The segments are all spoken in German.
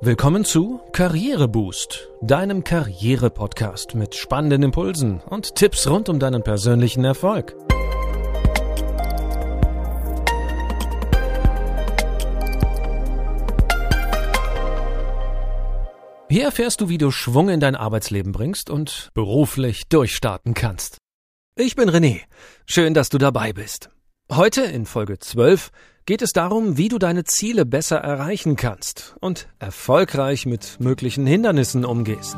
Willkommen zu Karriereboost, deinem Karriere-Podcast mit spannenden Impulsen und Tipps rund um deinen persönlichen Erfolg. Hier erfährst du, wie du Schwung in dein Arbeitsleben bringst und beruflich durchstarten kannst. Ich bin René. Schön, dass du dabei bist. Heute in Folge 12 geht es darum, wie du deine Ziele besser erreichen kannst und erfolgreich mit möglichen Hindernissen umgehst.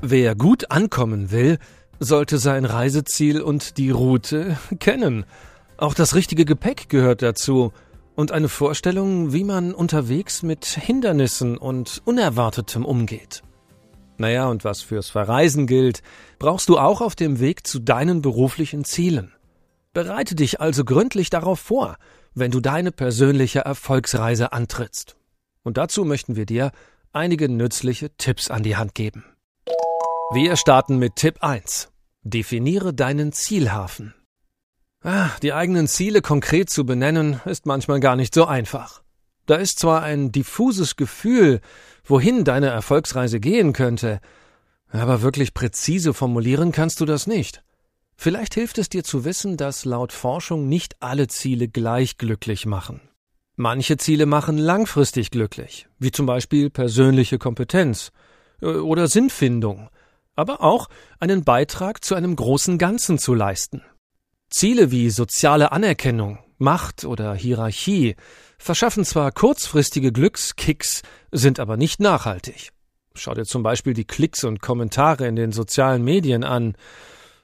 Wer gut ankommen will, sollte sein Reiseziel und die Route kennen. Auch das richtige Gepäck gehört dazu und eine Vorstellung, wie man unterwegs mit Hindernissen und Unerwartetem umgeht. Naja, und was fürs Verreisen gilt, brauchst du auch auf dem Weg zu deinen beruflichen Zielen. Bereite dich also gründlich darauf vor, wenn du deine persönliche Erfolgsreise antrittst. Und dazu möchten wir dir einige nützliche Tipps an die Hand geben. Wir starten mit Tipp 1. Definiere deinen Zielhafen. Ah, die eigenen Ziele konkret zu benennen, ist manchmal gar nicht so einfach. Da ist zwar ein diffuses Gefühl, wohin deine Erfolgsreise gehen könnte, aber wirklich präzise formulieren kannst du das nicht. Vielleicht hilft es dir zu wissen, dass laut Forschung nicht alle Ziele gleich glücklich machen. Manche Ziele machen langfristig glücklich, wie zum Beispiel persönliche Kompetenz äh, oder Sinnfindung, aber auch einen Beitrag zu einem großen Ganzen zu leisten. Ziele wie soziale Anerkennung, Macht oder Hierarchie verschaffen zwar kurzfristige Glückskicks, sind aber nicht nachhaltig. Schau dir zum Beispiel die Klicks und Kommentare in den sozialen Medien an,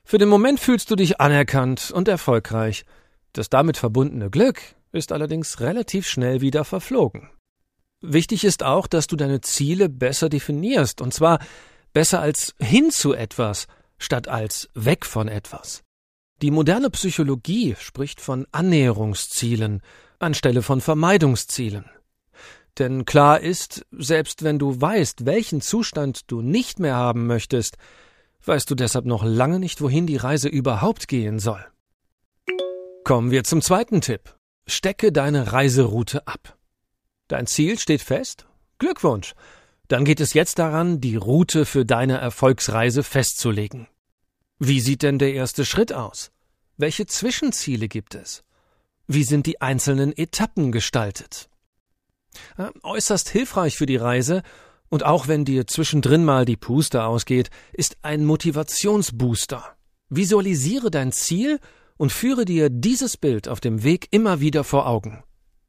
für den Moment fühlst du dich anerkannt und erfolgreich. Das damit verbundene Glück ist allerdings relativ schnell wieder verflogen. Wichtig ist auch, dass du deine Ziele besser definierst, und zwar besser als hin zu etwas, statt als weg von etwas. Die moderne Psychologie spricht von Annäherungszielen anstelle von Vermeidungszielen. Denn klar ist, selbst wenn du weißt, welchen Zustand du nicht mehr haben möchtest, weißt du deshalb noch lange nicht, wohin die Reise überhaupt gehen soll. Kommen wir zum zweiten Tipp. Stecke deine Reiseroute ab. Dein Ziel steht fest? Glückwunsch. Dann geht es jetzt daran, die Route für deine Erfolgsreise festzulegen. Wie sieht denn der erste Schritt aus? Welche Zwischenziele gibt es? Wie sind die einzelnen Etappen gestaltet? Äußerst hilfreich für die Reise und auch wenn dir zwischendrin mal die Puste ausgeht, ist ein Motivationsbooster. Visualisiere dein Ziel und führe dir dieses Bild auf dem Weg immer wieder vor Augen.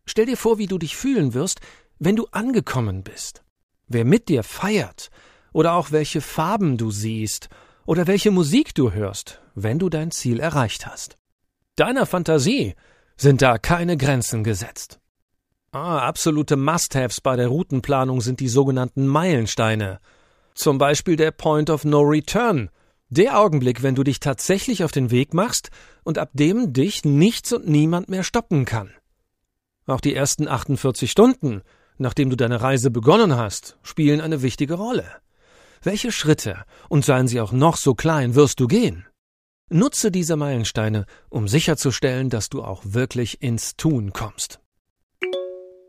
Stell dir vor, wie du dich fühlen wirst, wenn du angekommen bist. Wer mit dir feiert oder auch welche Farben du siehst oder welche Musik du hörst, wenn du dein Ziel erreicht hast. Deiner Fantasie sind da keine Grenzen gesetzt. Ah, absolute Must-Haves bei der Routenplanung sind die sogenannten Meilensteine. Zum Beispiel der Point of No Return. Der Augenblick, wenn du dich tatsächlich auf den Weg machst und ab dem dich nichts und niemand mehr stoppen kann. Auch die ersten 48 Stunden, nachdem du deine Reise begonnen hast, spielen eine wichtige Rolle. Welche Schritte, und seien sie auch noch so klein, wirst du gehen? Nutze diese Meilensteine, um sicherzustellen, dass du auch wirklich ins Tun kommst.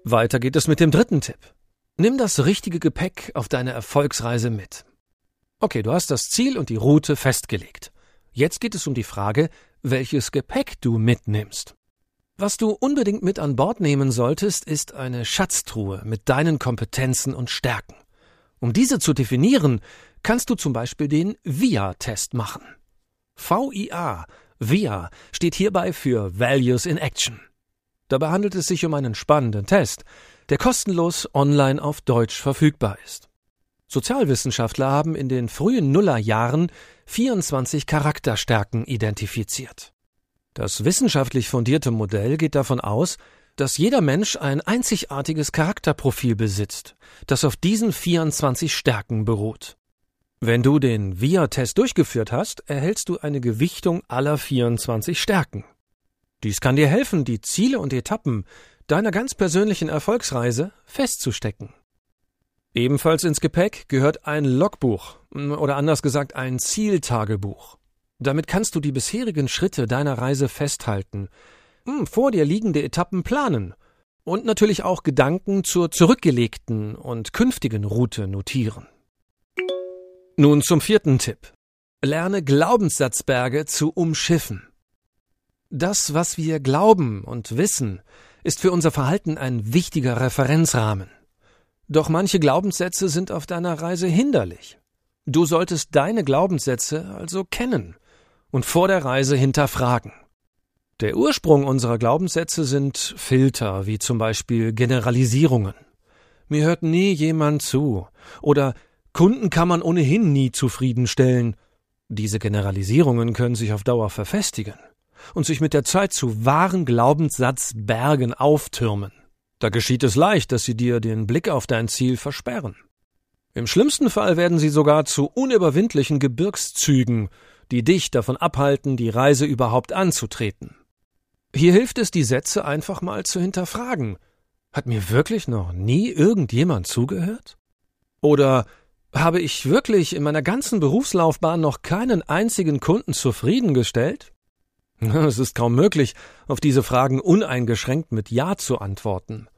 Weiter geht es mit dem dritten Tipp. Nimm das richtige Gepäck auf deine Erfolgsreise mit. Okay, du hast das Ziel und die Route festgelegt. Jetzt geht es um die Frage, welches Gepäck du mitnimmst. Was du unbedingt mit an Bord nehmen solltest, ist eine Schatztruhe mit deinen Kompetenzen und Stärken. Um diese zu definieren, kannst du zum Beispiel den VIA-Test machen. VIA, VIA steht hierbei für Values in Action. Dabei handelt es sich um einen spannenden Test, der kostenlos online auf Deutsch verfügbar ist. Sozialwissenschaftler haben in den frühen Nullerjahren 24 Charakterstärken identifiziert. Das wissenschaftlich fundierte Modell geht davon aus, dass jeder Mensch ein einzigartiges Charakterprofil besitzt, das auf diesen 24 Stärken beruht. Wenn du den VIA-Test durchgeführt hast, erhältst du eine Gewichtung aller 24 Stärken. Dies kann dir helfen, die Ziele und Etappen deiner ganz persönlichen Erfolgsreise festzustecken. Ebenfalls ins Gepäck gehört ein Logbuch oder anders gesagt ein Zieltagebuch. Damit kannst du die bisherigen Schritte deiner Reise festhalten, hm, vor dir liegende Etappen planen Und natürlich auch Gedanken zur zurückgelegten und künftigen Route notieren. Nun zum vierten Tipp. Lerne Glaubenssatzberge zu umschiffen. Das, was wir glauben und wissen, ist für unser Verhalten ein wichtiger Referenzrahmen. Doch manche Glaubenssätze sind auf deiner Reise hinderlich. Du solltest deine Glaubenssätze also kennen und vor der Reise hinterfragen. Der Ursprung unserer Glaubenssätze sind Filter, wie zum Beispiel Generalisierungen. Mir hört nie jemand zu. Oder Kunden kann man ohnehin nie zufriedenstellen. Diese Generalisierungen können sich auf Dauer verfestigen und sich mit der Zeit zu wahren Glaubenssatzbergen auftürmen. Da geschieht es leicht, dass sie dir den Blick auf dein Ziel versperren. Im schlimmsten Fall werden sie sogar zu unüberwindlichen Gebirgszügen, die dich davon abhalten, die Reise überhaupt anzutreten. Hier hilft es, die Sätze einfach mal zu hinterfragen. Hat mir wirklich noch nie irgendjemand zugehört? Oder habe ich wirklich in meiner ganzen Berufslaufbahn noch keinen einzigen Kunden zufriedengestellt? Es ist kaum möglich, auf diese Fragen uneingeschränkt mit Ja zu antworten.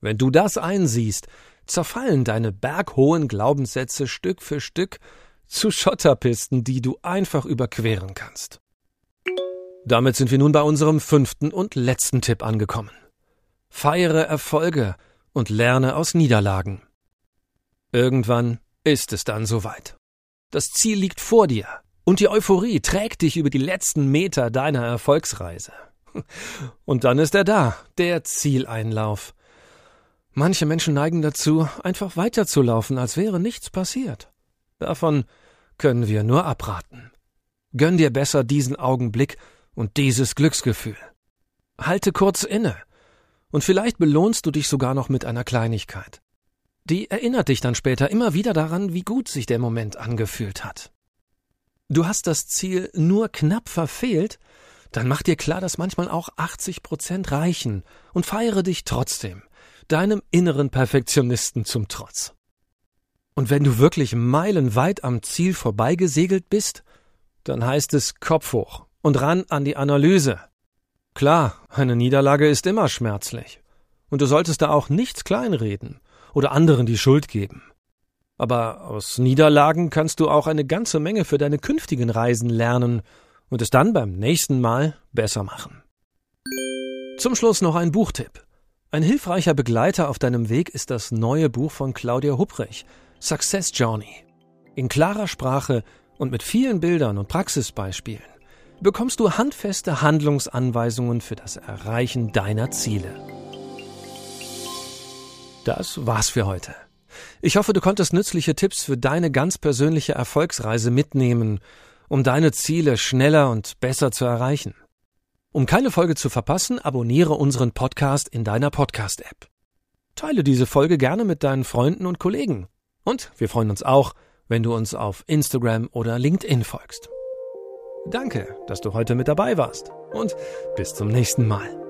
Wenn du das einsiehst, zerfallen deine berghohen Glaubenssätze Stück für Stück zu Schotterpisten, die du einfach überqueren kannst. Damit sind wir nun bei unserem fünften und letzten Tipp angekommen. Feiere Erfolge und lerne aus Niederlagen. Irgendwann ist es dann soweit. Das Ziel liegt vor dir und die Euphorie trägt dich über die letzten Meter deiner Erfolgsreise. Und dann ist er da, der Zieleinlauf. Manche Menschen neigen dazu, einfach weiterzulaufen, als wäre nichts passiert. Davon können wir nur abraten. Gönn dir besser diesen Augenblick und dieses Glücksgefühl. Halte kurz inne, und vielleicht belohnst du dich sogar noch mit einer Kleinigkeit. Die erinnert dich dann später immer wieder daran, wie gut sich der Moment angefühlt hat. Du hast das Ziel nur knapp verfehlt, dann mach dir klar, dass manchmal auch 80 Prozent reichen und feiere dich trotzdem, deinem inneren Perfektionisten zum Trotz. Und wenn du wirklich meilenweit am Ziel vorbeigesegelt bist, dann heißt es Kopf hoch und ran an die Analyse. Klar, eine Niederlage ist immer schmerzlich. Und du solltest da auch nichts kleinreden oder anderen die Schuld geben. Aber aus Niederlagen kannst du auch eine ganze Menge für deine künftigen Reisen lernen und es dann beim nächsten Mal besser machen. Zum Schluss noch ein Buchtipp. Ein hilfreicher Begleiter auf deinem Weg ist das neue Buch von Claudia Hupprich, Success Journey. In klarer Sprache und mit vielen Bildern und Praxisbeispielen bekommst du handfeste Handlungsanweisungen für das Erreichen deiner Ziele. Das war's für heute. Ich hoffe, du konntest nützliche Tipps für deine ganz persönliche Erfolgsreise mitnehmen, um deine Ziele schneller und besser zu erreichen. Um keine Folge zu verpassen, abonniere unseren Podcast in deiner Podcast-App. Teile diese Folge gerne mit deinen Freunden und Kollegen. Und wir freuen uns auch, wenn du uns auf Instagram oder LinkedIn folgst. Danke, dass du heute mit dabei warst und bis zum nächsten Mal.